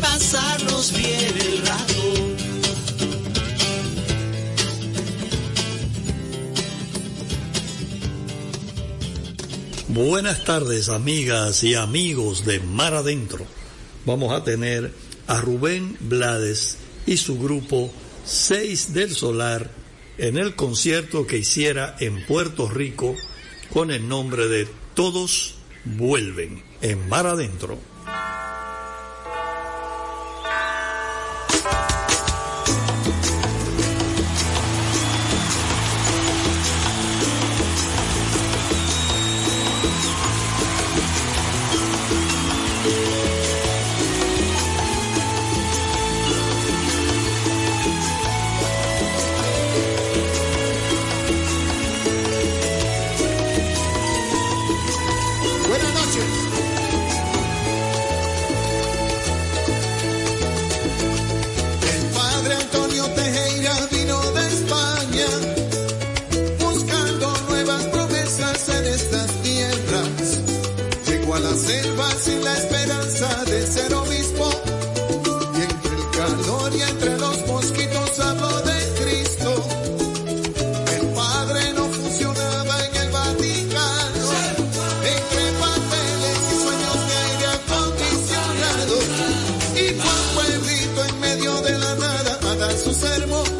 pasarnos bien el rato. Buenas tardes, amigas y amigos de Mar Adentro. Vamos a tener a Rubén Blades y su grupo 6 del Solar en el concierto que hiciera en Puerto Rico con el nombre de Todos Vuelven en Mar Adentro. Nada a